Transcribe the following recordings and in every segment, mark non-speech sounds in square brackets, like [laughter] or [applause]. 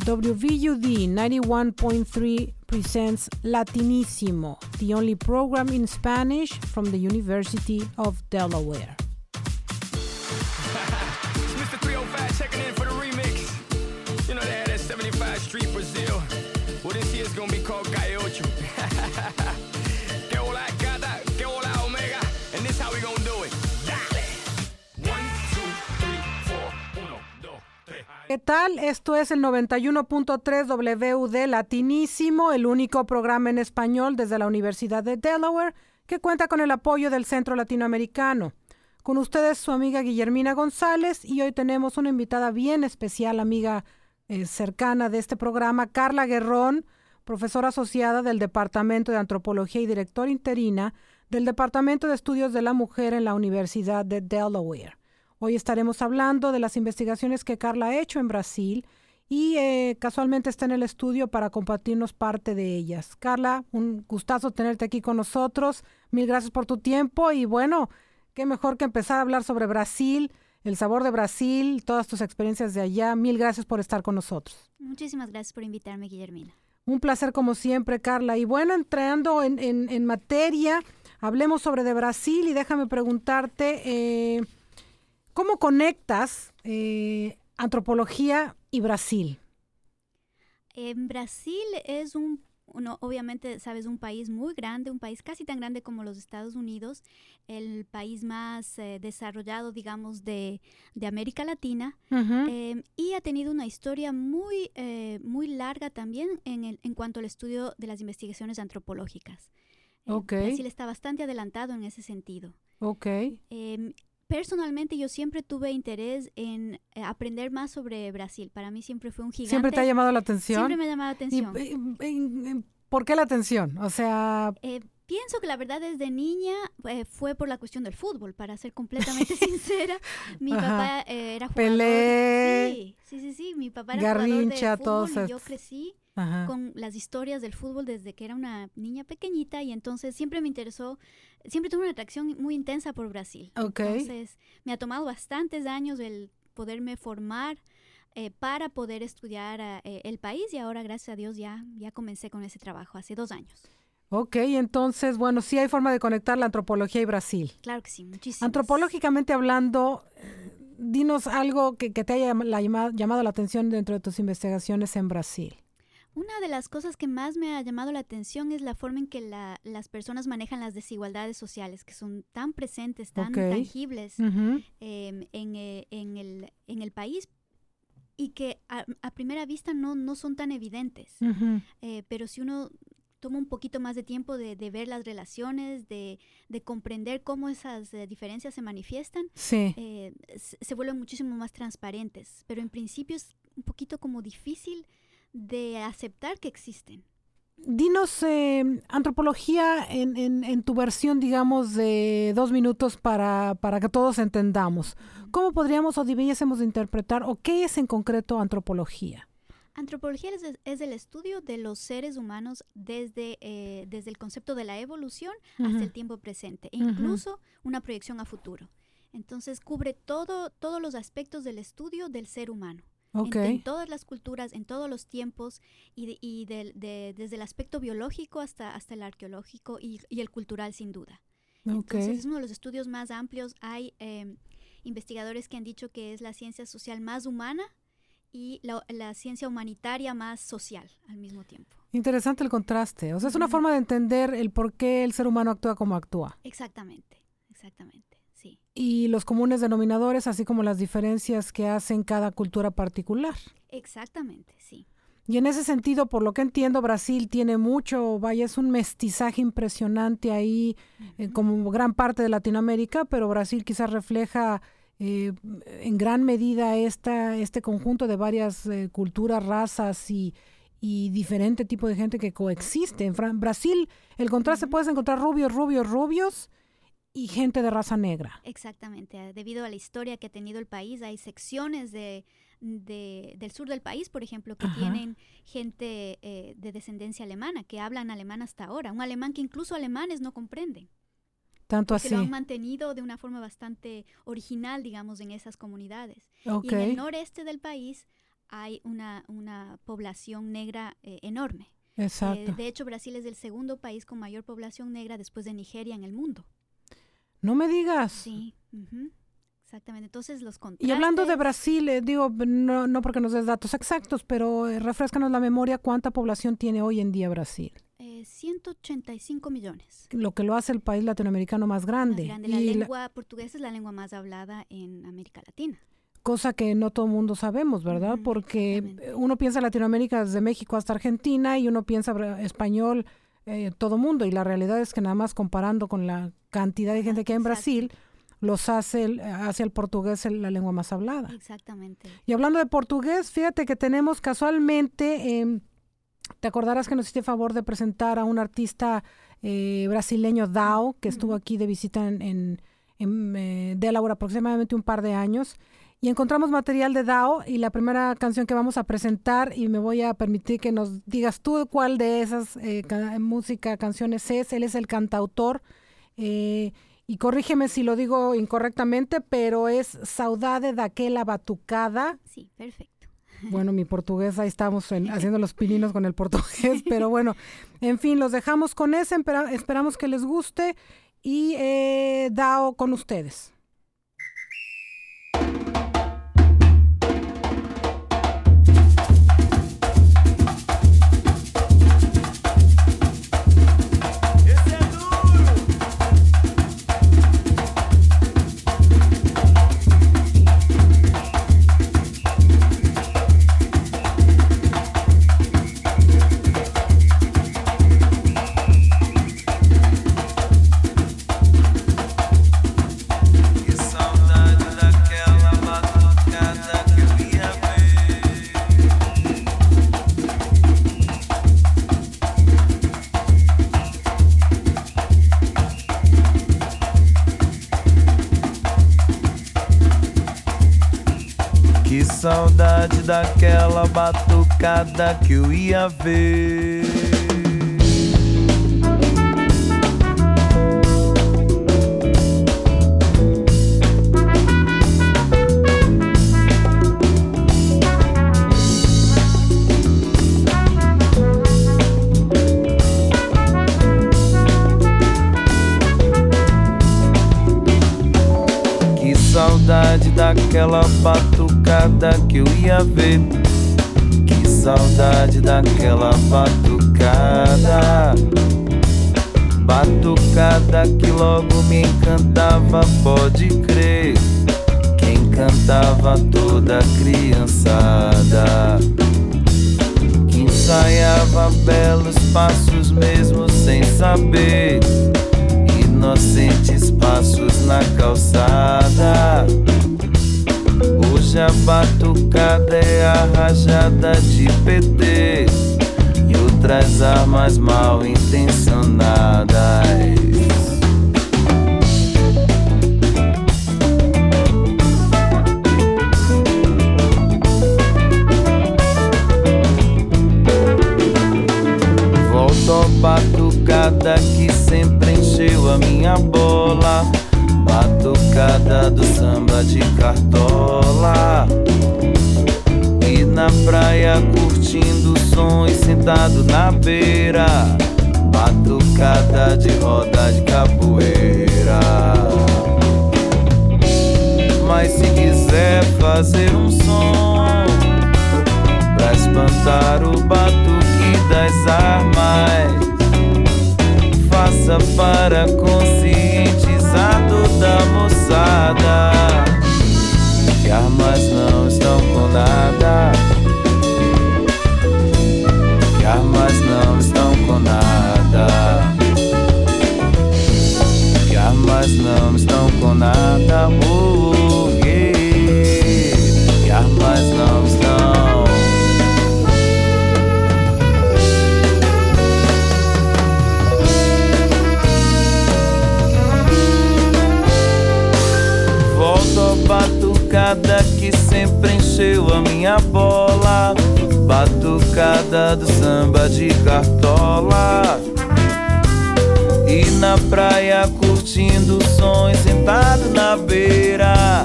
WVUD 91.3 presents Latinissimo, the only program in Spanish from the University of Delaware. ¿Qué tal? Esto es el 91.3 WD Latinísimo, el único programa en español desde la Universidad de Delaware que cuenta con el apoyo del Centro Latinoamericano. Con ustedes su amiga Guillermina González y hoy tenemos una invitada bien especial, amiga eh, cercana de este programa, Carla Guerrón, profesora asociada del Departamento de Antropología y directora interina del Departamento de Estudios de la Mujer en la Universidad de Delaware. Hoy estaremos hablando de las investigaciones que Carla ha hecho en Brasil y eh, casualmente está en el estudio para compartirnos parte de ellas. Carla, un gustazo tenerte aquí con nosotros. Mil gracias por tu tiempo y bueno, qué mejor que empezar a hablar sobre Brasil, el sabor de Brasil, todas tus experiencias de allá. Mil gracias por estar con nosotros. Muchísimas gracias por invitarme, Guillermina. Un placer como siempre, Carla. Y bueno, entrando en, en- en materia, hablemos sobre de Brasil y déjame preguntarte, eh, ¿cómo conectas eh, antropología y Brasil? En Brasil es un, uno, obviamente, sabes, un país muy grande, un país casi tan grande como los Estados Unidos, el país más eh, desarrollado, digamos, de, de América Latina, eh, y ha tenido una historia muy, eh, muy larga también en, el, en cuanto al estudio de las investigaciones antropológicas. Eh, Ok. Brasil está bastante adelantado en ese sentido. ok, Em, personalmente yo siempre tuve interés en eh, aprender más sobre Brasil. Para mí siempre fue un gigante. ¿siempre te ha llamado la atención? Siempre me ha llamado la ¿Y, atención. en- en- ¿Por qué la atención? O sea, Eh, pienso que la verdad desde niña eh, fue por la cuestión del fútbol, para ser completamente [laughs] sincera. Mi papá eh, era jugador. Pelé, Sí, sí, sí, sí. Mi papá era Garrincha, jugador de fútbol y yo crecí ajá. con las historias del fútbol desde que era una niña pequeñita y entonces siempre me interesó, siempre tuve una atracción muy intensa por Brasil. Ok. Entonces me ha tomado bastantes años el poderme formar eh, para poder estudiar ah, eh, el país y ahora gracias a Dios ya, ya comencé con ese trabajo hace dos años. Ok, entonces, bueno, sí hay forma de conectar la antropología y Brasil. Claro que sí, muchísimo. Antropológicamente hablando, eh, dinos algo que, que te haya llama- la llama- llamado la atención dentro de tus investigaciones en Brasil. Una de las cosas que más me ha llamado la atención es la forma en que la- las personas manejan las desigualdades sociales, que son tan presentes, tan tangibles em, en, eh, en el, en el país y que a, a primera vista no, no son tan evidentes. Eh, pero si uno toma un poquito más de tiempo de, de ver las relaciones, de, de comprender cómo esas eh, diferencias se manifiestan, Sí, eh, se, se vuelven muchísimo más transparentes. Pero en principio es un poquito como difícil de aceptar que existen. dinos eh, antropología en, en- en tu versión, digamos, de dos minutos para, para que todos entendamos. ¿Cómo podríamos o debiésemos de interpretar o qué es en concreto antropología? Antropología es, es el estudio de los seres humanos desde, eh, desde el concepto de la evolución hasta el tiempo presente, e incluso una proyección a futuro. Entonces cubre todo, todos los aspectos del estudio del ser humano. En- Ok, En, todas las culturas, en todos los tiempos, y, de- y del- de- desde el aspecto biológico hasta, hasta el arqueológico y, y el cultural, sin duda. ok. Entonces es uno de los estudios más amplios. Hay eh, investigadores que han dicho que es la ciencia social más humana y la, la ciencia humanitaria más social al mismo tiempo. Interesante el contraste. O sea, es una forma de entender el por qué el ser humano actúa como actúa. Exactamente, exactamente, sí. Y los comunes denominadores, así como las diferencias que hacen cada cultura particular. Exactamente, sí. Y en ese sentido, por lo que entiendo, Brasil tiene mucho, vaya, es un mestizaje impresionante ahí, eh, como gran parte de Latinoamérica, pero Brasil quizás refleja eh, en gran medida esta, este conjunto de varias eh, culturas, razas y, y diferente tipo de gente que coexiste. En Fran- Brasil, el contraste puedes encontrar rubios, rubios, rubios y gente de raza negra. Exactamente. ah, Debido a la historia que ha tenido el país, hay secciones de, de- del sur del país, por ejemplo, que Ajá. tienen gente eh, de descendencia alemana, que hablan alemán hasta ahora. Un alemán que incluso alemanes no comprenden. Tanto que así. lo han mantenido de una forma bastante original, digamos, en esas comunidades. Y en el noreste del país hay una, una población negra eh, enorme. Exacto. Eh, de hecho, Brasil es el segundo país con mayor población negra después de Nigeria en el mundo. No me digas. Sí, exactamente. Entonces los contrastes... Y hablando de Brasil, eh, digo, no, no porque nos des datos exactos, pero eh, refrescanos la memoria, ¿cuánta población tiene hoy en día Brasil? eh, 185 millones. Lo que lo hace el país latinoamericano más Más grande. grande. La Y la- lengua portuguesa es la lengua más hablada en América Latina. cosa que no todo el mundo sabemos, ¿verdad? Porque uno piensa Latinoamérica desde México hasta Argentina y uno piensa español eh, todo mundo y la realidad es que nada más comparando con la cantidad de gente que hay en exacto. Brasil, los hace, el- hace el portugués la lengua más hablada. Exactamente. Y hablando de portugués, fíjate que tenemos casualmente, em, te acordarás que nos hiciste favor de presentar a un artista eh, brasileño, Dao, que estuvo aquí de visita en, en, en, eh, Delaware aproximadamente un par de años. Y encontramos material de Dao y la primera canción que vamos a presentar, y me voy a permitir que nos digas tú cuál de esas eh, ca- música, canciones es. Él es el cantautor. eh, y corrígeme si lo digo incorrectamente, pero es Saudade daquela batucada. Sí, perfecto. [laughs] Bueno, mi portugués, ahí estamos en- [laughs] haciendo los pininos con el portugués, pero bueno, en fin, los dejamos con ese, espera- esperamos que les guste y eh, Dao con ustedes. Daquela batucada que eu ia ver. Saudade daquela batucada que eu ia ver. Que saudade daquela batucada. Batucada que logo me encantava, pode crer. Quem cantava toda criançada. Que ensaiava belos passos mesmo sem saber inocentes passos na calçada. Hoje a batucada é a rajada de PT e outras armas mal intencionadas. Volto batucada que sempre encheu a minha bola. Batucada do samba de cartola. E na praia curtindo o som e sentado na beira. Batucada de roda de capoeira. Mas se quiser fazer um som pra espantar o batuque das armas. Faça para conscientizar toda a moçada que armas não estão com nada. Que armas não estão com nada. Que armas não estão com nada. Oh, yeah. A minha bola. Batucada do samba de cartola. E na praia curtindo o som sentado na beira.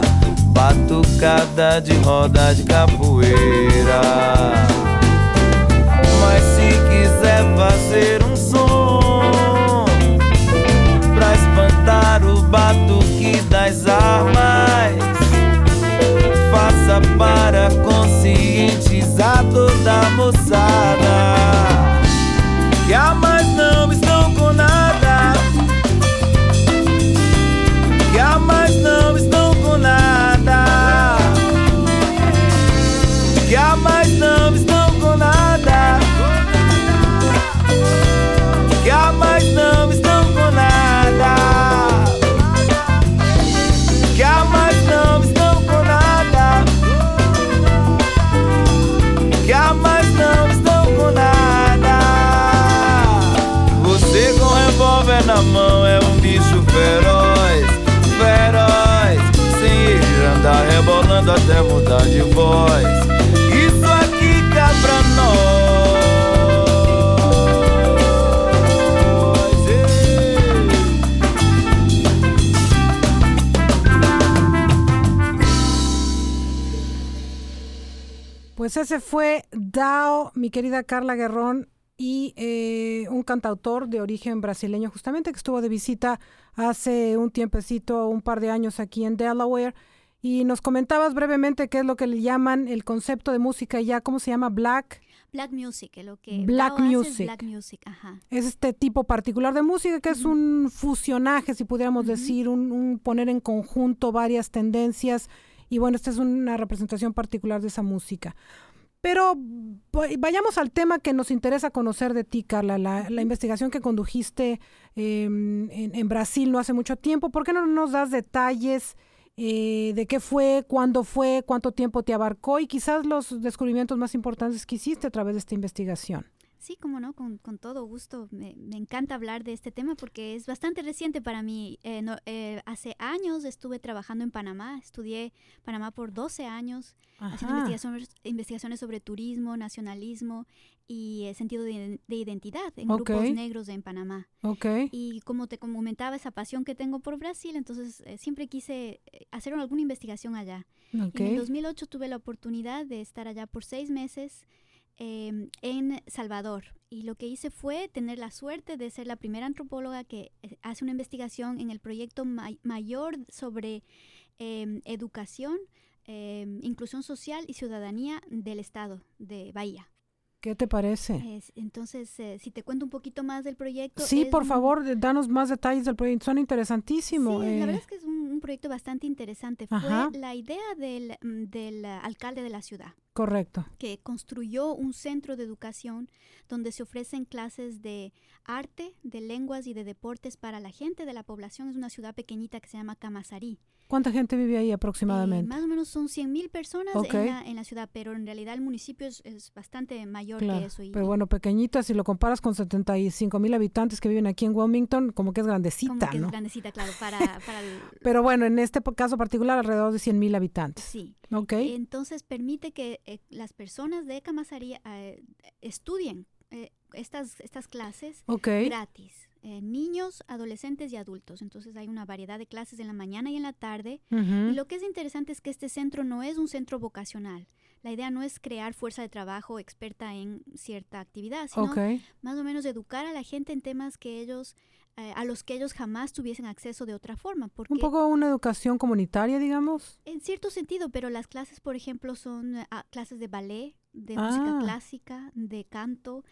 batucada de roda de capoeira. Para conscientizar toda a moçada que a mais não estão com nada. Que a mais não estão com nada. Que a mais não estão com nada. Que a mais nós. Pues ese fue Dao, mi querida Carla Guerrón, y eh, un cantautor de origen brasileño, justamente que estuvo de visita hace un tiempecito, un par de años aquí en Delaware. Y nos comentabas brevemente qué es lo que le llaman el concepto de música ya, ¿cómo se llama? Black. Black music, lo que Black es music. black music, ajá. Es este tipo particular de música que es un fusionaje, si pudiéramos decir, un, un poner en conjunto varias tendencias. Y bueno, esta es una representación particular de esa música. Pero va- vayamos al tema que nos interesa conocer de ti, Carla, la, la investigación que condujiste eh, en, en Brasil no hace mucho tiempo. ¿Por qué no nos das detalles eh, de qué fue, cuándo fue, cuánto tiempo te abarcó y quizás los descubrimientos más importantes que hiciste a través de esta investigación? Sí, como no, con, con todo gusto. Me, me encanta hablar de este tema porque es bastante reciente para mí. Eh, no- eh, hace años estuve trabajando en Panamá, estudié Panamá por 12 años, haciendo Ajá. investigaciones, investigaciones sobre turismo, nacionalismo y eh, sentido de, de identidad en Ok. grupos negros en Panamá. Ok. Y como te comentaba, esa pasión que tengo por Brasil, entonces eh, siempre quise eh, hacer alguna investigación allá. ok. En el 2008 tuve la oportunidad de estar allá por seis meses eh, en Salvador. Y lo que hice fue tener la suerte de ser la primera antropóloga que eh, hace una investigación en el proyecto ma- mayor sobre eh, educación, eh, inclusión social y ciudadanía del estado de Bahía. ¿Qué te parece? Es- entonces, eh, si te cuento un poquito más del proyecto. Sí, por favor, danos más detalles del proyecto. Son interesantísimos. Sí, la eh, verdad es que es un, un proyecto bastante interesante. Ajá. Fue la idea del, mm, del alcalde de la ciudad. Correcto. que construyó un centro de educación donde se ofrecen clases de arte, de lenguas y de deportes para la gente de la población. Es una ciudad pequeñita que se llama Camasarí. ¿Cuánta gente vive ahí Eh, aproximadamente? más o menos son 100.000 personas Ok. en, la, en la ciudad, pero en realidad el municipio es, es bastante mayor Claro, que eso. y- pero bueno, pequeñita, si lo comparas con 75 mil habitantes que viven aquí en Wilmington, como que es como grandecita, que ¿no? es grandecita, claro, para, [laughs] para el- Pero bueno, en este caso particular, alrededor de 100 mil habitantes. sí. ¿Ok? Entonces permite que eh, las personas de Camasarí eh, estudien eh, estas, estas clases ok. gratis. Eh, niños, adolescentes y adultos. Entonces hay una variedad de clases en la mañana y en la tarde. Y lo que es interesante es que este centro no es un centro vocacional. La idea no es crear fuerza de trabajo experta en cierta actividad, sino más o menos educar a la gente en temas que ellos, eh, a los que ellos jamás tuviesen acceso de otra forma. Porque Un poco una educación comunitaria, digamos. en cierto sentido, pero las clases, por ejemplo, son eh, ah, clases de ballet, de Ah. música clásica, de canto.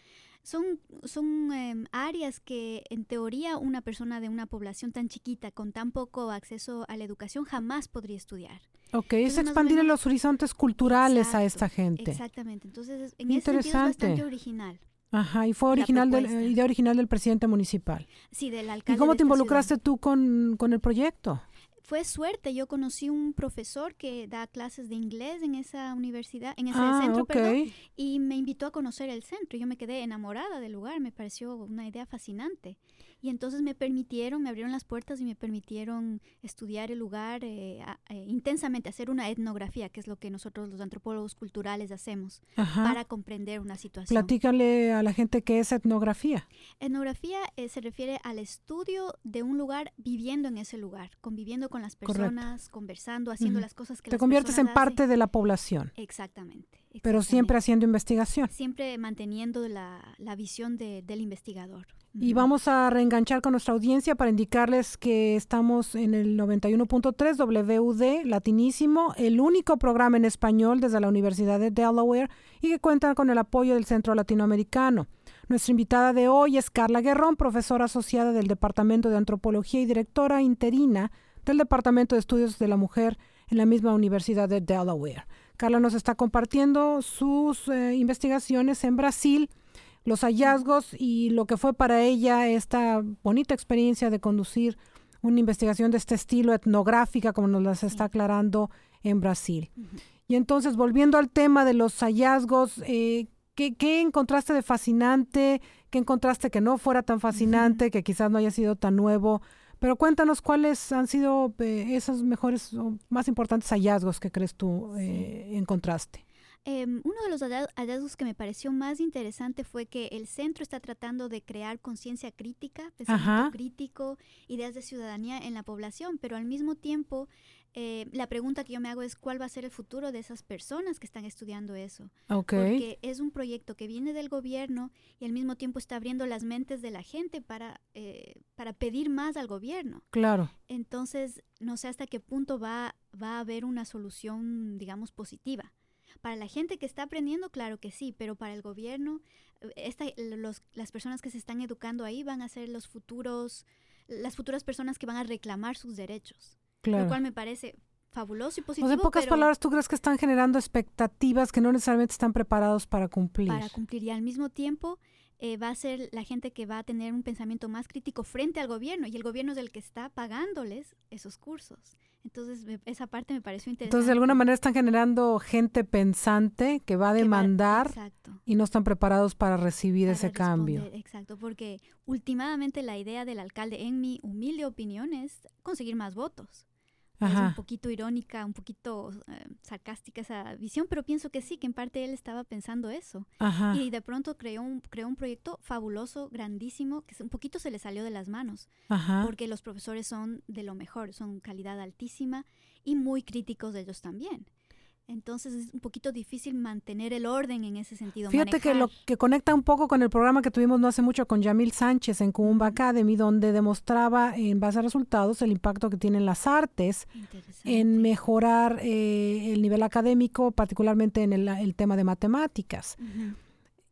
Son, son em, áreas que en teoría una persona de una población tan chiquita, con tan poco acceso a la educación, jamás podría estudiar. Ok, es Entonces, expandir menos- los horizontes culturales a esta gente. Exactamente. Entonces, es- en ese sentido es Interesante. bastante original. Ajá, y fue original del, idea original del presidente municipal. Sí, del ¿Y alcalde. cómo de te esta ciudad. involucraste tú con, con el proyecto? Fue suerte. Yo conocí un profesor que da clases de inglés en esa universidad, en ese Ah, centro, perdón, y me invitó a conocer el centro. Yo me quedé enamorada del lugar, me pareció una idea fascinante. Y entonces me permitieron, me abrieron las puertas y me permitieron estudiar el lugar eh, a- eh, intensamente, hacer una etnografía, que es lo que nosotros los antropólogos culturales hacemos Ajá. para comprender una situación. Platícale a la gente qué es etnografía. Etnografía eh, se refiere al estudio de un lugar viviendo en ese lugar, conviviendo con las personas, conversando, haciendo las cosas que Te las conviertes en parte hacen. de la población, Exactamente. Pero siempre haciendo investigación. Siempre manteniendo la, la visión de- del investigador. Y vamos a reenganchar con nuestra audiencia para indicarles que estamos en el 91.3 WUD Latinísimo, el único programa en español desde la Universidad de Delaware y que cuenta con el apoyo del Centro Latinoamericano. Nuestra invitada de hoy es Carla Guerrón, profesora asociada del Departamento de Antropología y directora interina del Departamento de Estudios de la Mujer en la misma Universidad de Delaware. Carla nos está compartiendo sus eh, investigaciones en Brasil los hallazgos y lo que fue para ella esta bonita experiencia de conducir una investigación de este estilo etnográfica, como nos las está aclarando en Brasil. Y entonces, volviendo al tema de los hallazgos, eh, ¿qué, qué encontraste de fascinante? ¿Qué encontraste que no fuera tan fascinante, que quizás no haya sido tan nuevo? Pero cuéntanos cuáles han sido eh, esos mejores o más importantes hallazgos que crees tú eh, encontraste. Em, uno de los halla- hallazgos que me pareció más interesante fue que el centro está tratando de crear conciencia crítica, pensamiento Ajá. crítico, ideas de ciudadanía en la población, pero al mismo tiempo eh, la pregunta que yo me hago es cuál va a ser el futuro de esas personas que están estudiando eso. Ok, Porque es un proyecto que viene del gobierno y al mismo tiempo está abriendo las mentes de la gente para, eh, para pedir más al gobierno. claro, Entonces, no sé hasta qué punto va, va a haber una solución, digamos, positiva. Para la gente que está aprendiendo, claro que sí, pero para el gobierno, eh, esta, los, las personas que se están educando ahí van a ser los futuros, las futuras personas que van a reclamar sus derechos. Claro. Lo cual me parece fabuloso y O positivo. sea, en pocas pero palabras, ¿tú crees que están generando expectativas que no necesariamente están preparados para cumplir? para cumplir y al mismo tiempo eh, va a ser la gente que va a tener un pensamiento más crítico frente al gobierno y el gobierno es el que está pagándoles esos cursos. Entonces, me- esa parte me pareció interesante. Entonces, de alguna manera están generando gente pensante que va a va- demandar y no están preparados para recibir para ese cambio. Exacto, porque últimamente la idea del alcalde, en mi humilde opinión, es conseguir más votos. Es un poquito irónica, un poquito eh, sarcástica esa visión, pero pienso que sí, que en parte él estaba pensando eso. ajá, Y de pronto creó un, creó un proyecto fabuloso, grandísimo, que un poquito se le salió de las manos, ajá. porque los profesores son de lo mejor, son calidad altísima y muy críticos de ellos también. Entonces es un poquito difícil mantener el orden en ese sentido. Fíjate que lo que conecta un poco con el programa que tuvimos no hace mucho con Yamil Sánchez en Cumba Ujú. Academy, donde demostraba en base a resultados el impacto que tienen las artes en mejorar eh, el nivel académico, particularmente en el, el tema de matemáticas.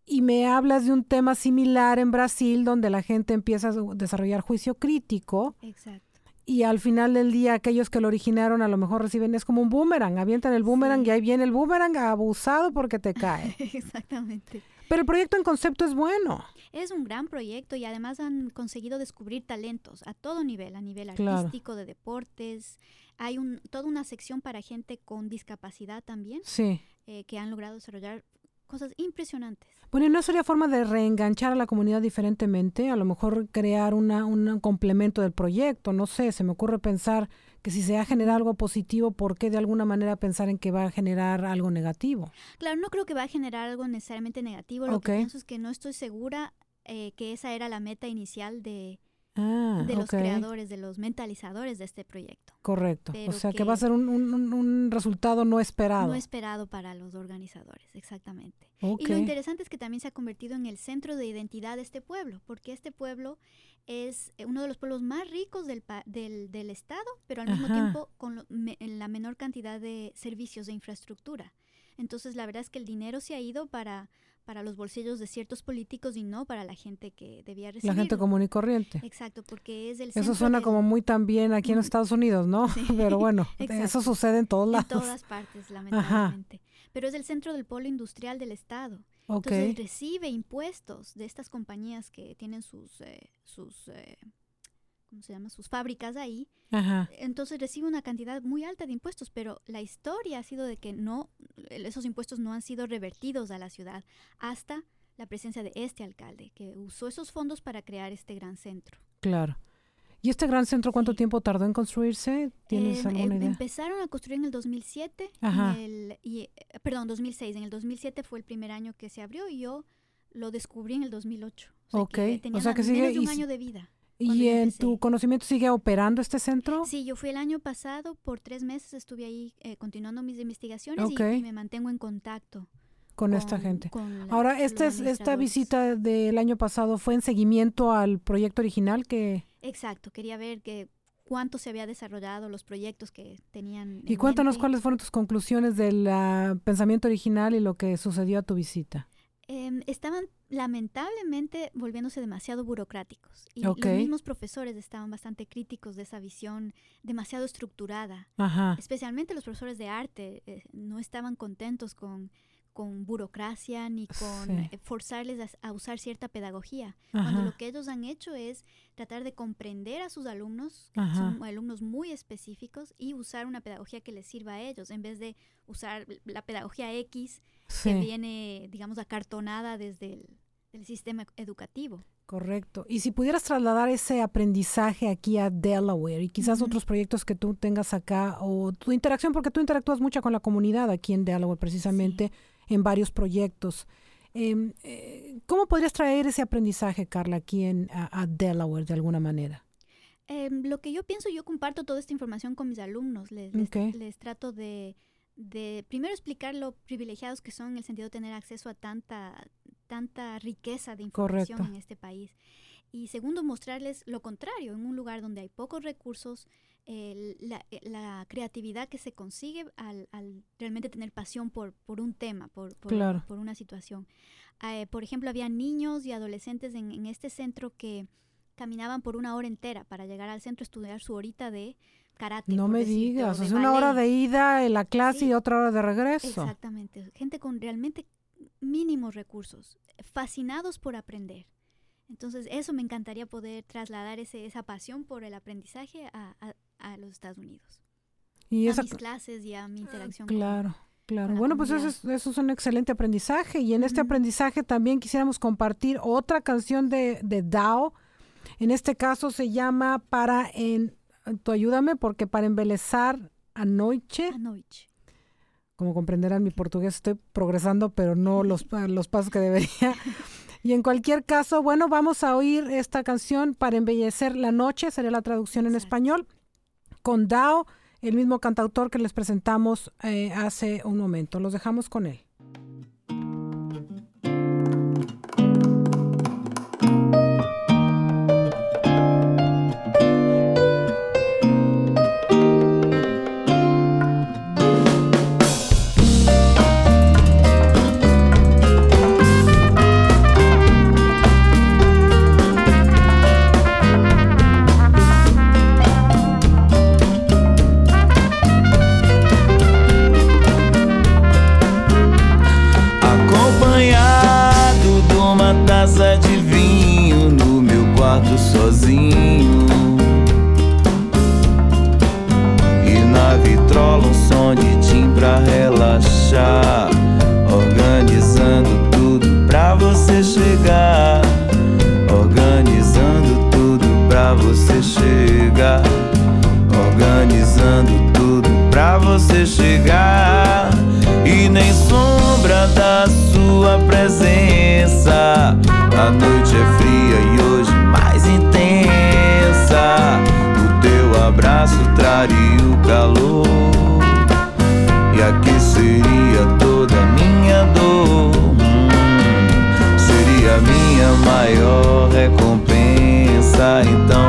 Y me hablas de un tema similar en Brasil, donde la gente empieza a desarrollar juicio crítico Exacto. Y al final del día aquellos que lo originaron a lo mejor reciben, es como un boomerang, avientan el boomerang Sí. y ahí viene el boomerang abusado porque te cae. [laughs] Exactamente. Pero el proyecto en concepto es bueno. Es un gran proyecto y además han conseguido descubrir talentos a todo nivel, a nivel Claro. artístico, de deportes. Hay un, toda una sección para gente con discapacidad también, Sí. eh, que han logrado desarrollar cosas impresionantes. Bueno, ¿y no sería forma de reenganchar a la comunidad diferentemente? A lo mejor crear una, un complemento del proyecto, no sé, se me ocurre pensar que si se ha generado algo positivo, ¿por qué de alguna manera pensar en que va a generar algo negativo? Claro, no creo que va a generar algo necesariamente negativo. Lo que pienso es que no estoy segura eh, que esa era la meta inicial de, Ah, de los creadores, de los mentalizadores de este proyecto. correcto. O sea, que... que- va a ser un, un- resultado no esperado. No esperado para los organizadores, exactamente. Y lo interesante es que también se ha convertido en el centro de identidad de este pueblo, porque este pueblo es eh, uno de los pueblos más ricos del, del, del estado, pero al mismo tiempo con lo- me- en la menor cantidad de servicios de infraestructura. Entonces, la verdad es que el dinero se ha ido para, para los bolsillos de ciertos políticos y no para la gente que debía la recibirlo. gente común y corriente. Exacto, porque es el Eso suena como muy también aquí en. Estados Unidos, ¿no? Sí, [laughs] Pero bueno, [laughs] eso sucede en todos en lados. todas partes, lamentablemente. Pero es el centro del polo industrial del estado. Ok, Entonces recibe impuestos de estas compañías que tienen sus, eh, sus eh, ¿cómo se llama? Sus fábricas ahí. ajá, Entonces recibe una cantidad muy alta de impuestos, pero la historia ha sido de que no, esos impuestos no han sido revertidos a la ciudad hasta la presencia de este alcalde, que usó esos fondos para crear este gran centro. claro. ¿Y este gran centro cuánto Sí. tiempo tardó en construirse? ¿Tienes Em, alguna em- idea? Empezaron a construir en el 2007, en Ajá. el- y, eh, perdón, 2006. En el 2007 fue el primer año que se abrió y yo lo descubrí en el 2008. O sea Ok, que o sea que sigue menos de un año de vida. ¿Y en empecé. tu conocimiento sigue operando este centro? Sí, yo fui el año pasado, por tres meses estuve ahí eh, continuando mis investigaciones y- me mantengo en contacto con esta gente. con la- Ahora, esta, es, esta visita del año pasado fue en seguimiento al proyecto original que... Exacto, quería ver que cuánto se había desarrollado, los proyectos que tenían. Y cuéntanos mente. cuáles fueron tus conclusiones del ah, pensamiento original y lo que sucedió a tu visita. Em, estaban lamentablemente volviéndose demasiado burocráticos y los mismos profesores estaban bastante críticos de esa visión demasiado estructurada. Ajá, Especialmente los profesores de arte eh, no estaban contentos con, con burocracia ni con Sí. eh, forzarles a, a usar cierta pedagogía. Cuando lo que ellos han hecho es tratar de comprender a sus alumnos, que Ajá. son alumnos muy específicos, y usar una pedagogía que les sirva a ellos, en vez de usar la pedagogía X que viene, digamos, acartonada desde el del sistema educativo. correcto. Y si pudieras trasladar ese aprendizaje aquí a Delaware y quizás otros proyectos que tú tengas acá o tu interacción, porque tú interactúas mucho con la comunidad aquí en Delaware precisamente en varios proyectos. Em, eh, ¿Cómo podrías traer ese aprendizaje, Carla, aquí en, a, a Delaware de alguna manera? Em, lo que yo pienso, yo comparto toda esta información con mis alumnos. Les, les, Ok. les trato de, de primero explicar lo privilegiados que son en el sentido de tener acceso a tanta, tanta riqueza de información Correcto. en este país. Y segundo, mostrarles lo contrario, en un lugar donde hay pocos recursos, el- la, eh, la creatividad que se consigue al, al realmente tener pasión por, por un tema, por, por, Claro. por una situación. Eh, por ejemplo, había niños y adolescentes en, en este centro que caminaban por una hora entera para llegar al centro a estudiar su horita de karate. No me decirte, digas, de sea, una hora ballet. de ida en la clase Sí. y otra hora de regreso. Exactamente. Gente con realmente mínimos recursos, fascinados por aprender. Entonces, eso me encantaría poder trasladar ese, esa pasión por el aprendizaje a, a- a los Estados Unidos. Y a esa, mis clases y a mi interacción. con- claro, claro. con la Bueno, pues eso es, eso es un excelente aprendizaje y en este aprendizaje también quisiéramos compartir otra canción de, de Dao. En este caso se llama Para en, tú ayúdame porque para embelezar anoche, Anoche. como comprenderán mi portugués estoy progresando pero no [laughs] los, los pasos que debería. Y en cualquier caso, bueno, vamos a oír esta canción para embellecer la noche, sería la traducción en Exacto. español, con Dao, el mismo cantautor que les presentamos eh, hace un momento. Los dejamos con él. Relaxar. Organizando tudo pra você chegar. Organizando tudo pra você chegar. Organizando tudo pra você chegar. E nem sombra da sua presença. A noite é fria e hoje mais intensa. O teu abraço traria o calor maior recompensa. Então,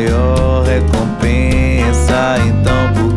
maior recompensa. então por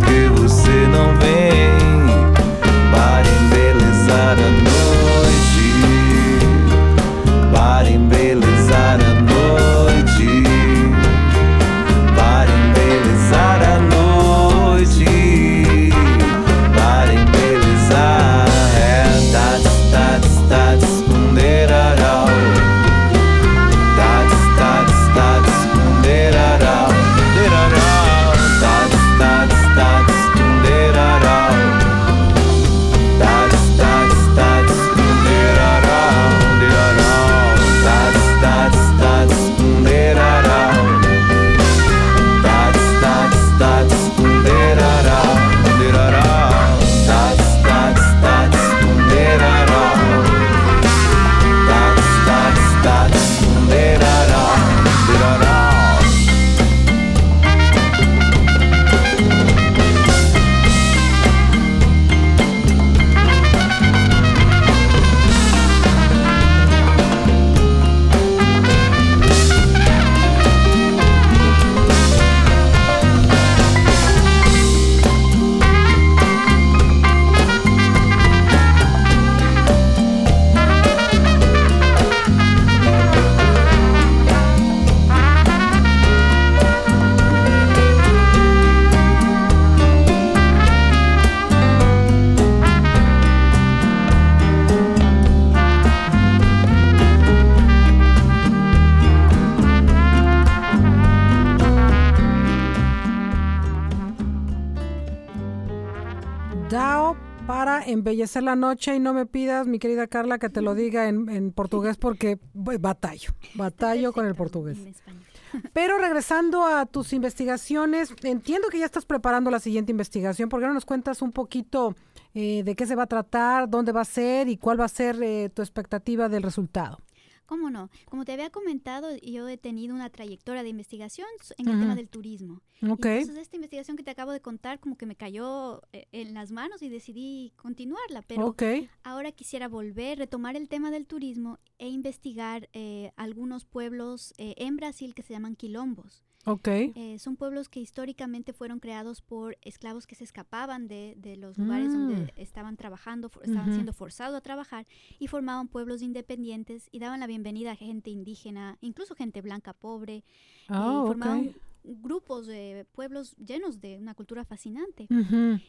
embellecer la noche y no me pidas, mi querida Carla, que te lo diga en, en portugués porque batallo, batallo con el portugués. [laughs] Pero regresando a tus investigaciones, entiendo que ya estás preparando la siguiente investigación. ¿Por qué no nos cuentas un poquito eh, de qué se va a tratar, dónde va a ser y cuál va a ser eh, tu expectativa del resultado? ¿Cómo no? Como te había comentado, yo he tenido una trayectoria de investigación en el tema del turismo. Ok, Entonces, esta investigación que te acabo de contar como que me cayó eh, en las manos y decidí continuarla, pero ahora quisiera volver, retomar el tema del turismo e investigar eh, algunos pueblos eh, en Brasil que se llaman quilombos. Ok. Eh, son pueblos que históricamente fueron creados por esclavos que se escapaban de, de los lugares Mm. donde estaban trabajando, for- estaban siendo forzados a trabajar y formaban pueblos independientes y daban la bienvenida a gente indígena, incluso gente blanca pobre, Ah, y ok. formaban grupos de pueblos llenos de una cultura fascinante.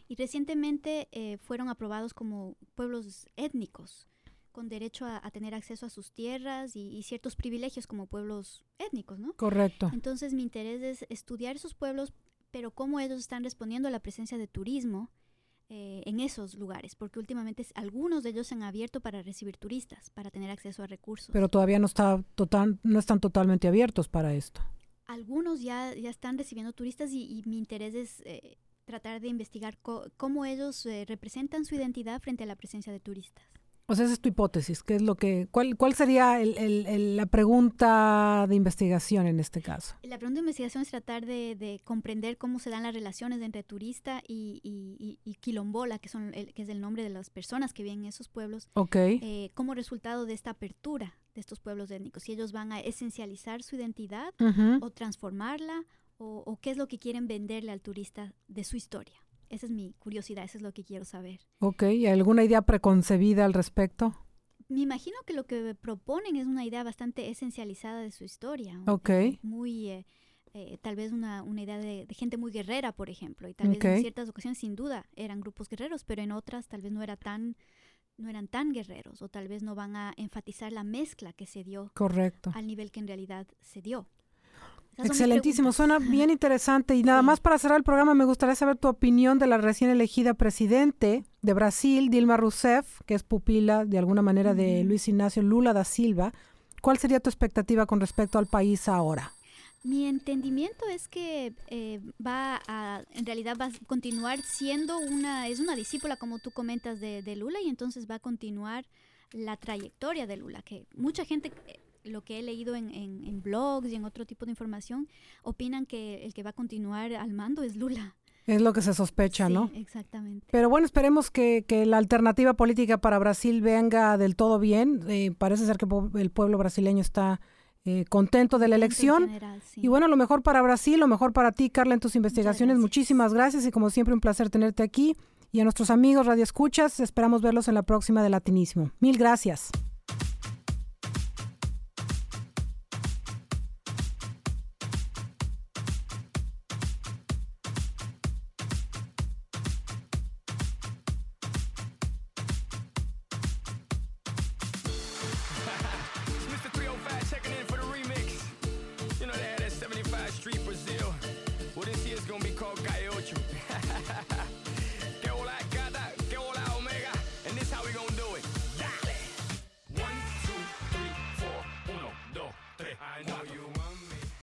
Y recientemente eh, fueron aprobados como pueblos étnicos, con derecho a, a tener acceso a sus tierras y, y ciertos privilegios como pueblos étnicos, ¿no? Correcto. Entonces mi interés es estudiar esos pueblos, pero cómo ellos están respondiendo a la presencia de turismo eh, en esos lugares, porque últimamente algunos de ellos se han abierto para recibir turistas, para tener acceso a recursos. Pero todavía no está total, no están totalmente abiertos para esto. algunos ya, ya están recibiendo turistas y, y mi interés es eh, tratar de investigar co- cómo ellos eh, representan su identidad frente a la presencia de turistas. O sea, esa es tu hipótesis. ¿Qué es lo que, cuál, cuál sería el- el- el- la pregunta de investigación en este caso? La pregunta de investigación es tratar de, de comprender cómo se dan las relaciones entre turista y, y- y- quilombola, que, son el- que es el nombre de las personas que viven en esos pueblos, Ok. eh, como resultado de esta apertura de estos pueblos étnicos. Si ellos van a esencializar su identidad o transformarla, o, o qué es lo que quieren venderle al turista de su historia. Esa es mi curiosidad, eso es lo que quiero saber. Ok. ¿Y alguna idea preconcebida al respecto? Me imagino que lo que proponen es una idea bastante esencializada de su historia. Ok. Muy, eh, eh, tal vez una, una idea de, de gente muy guerrera, por ejemplo. Y tal vez en ciertas ocasiones, sin duda, eran grupos guerreros, pero en otras tal vez no, era tan, no eran tan guerreros. O tal vez no van a enfatizar la mezcla que se dio Correcto. al nivel que en realidad se dio. Excelentísimo, suena bien [laughs] interesante. Y nada Sí. más para cerrar el programa, me gustaría saber tu opinión de la recién elegida presidente de Brasil, Dilma Rousseff, que es pupila de alguna manera de. Luis Ignacio Lula da Silva. ¿Cuál sería tu expectativa con respecto al país ahora? Mi entendimiento es que eh, va a, en realidad va a continuar siendo una, es una discípula, como tú comentas, de, de Lula y entonces va a continuar la trayectoria de Lula, que mucha gente, lo que he leído en, en- en blogs y en otro tipo de información, opinan que el que va a continuar al mando es Lula. Es lo que se sospecha, Sí, ¿no? Exactamente. Pero bueno, esperemos que, que la alternativa política para Brasil venga del todo bien. Eh, parece ser que el pueblo brasileño está eh, contento de la elección. Y bueno, lo mejor para Brasil, lo mejor para ti, Carla, en tus investigaciones. Muchísimas gracias y como siempre un placer tenerte aquí. Y a nuestros amigos Radio Escuchas, esperamos verlos en la próxima de Latinísimo. Mil gracias.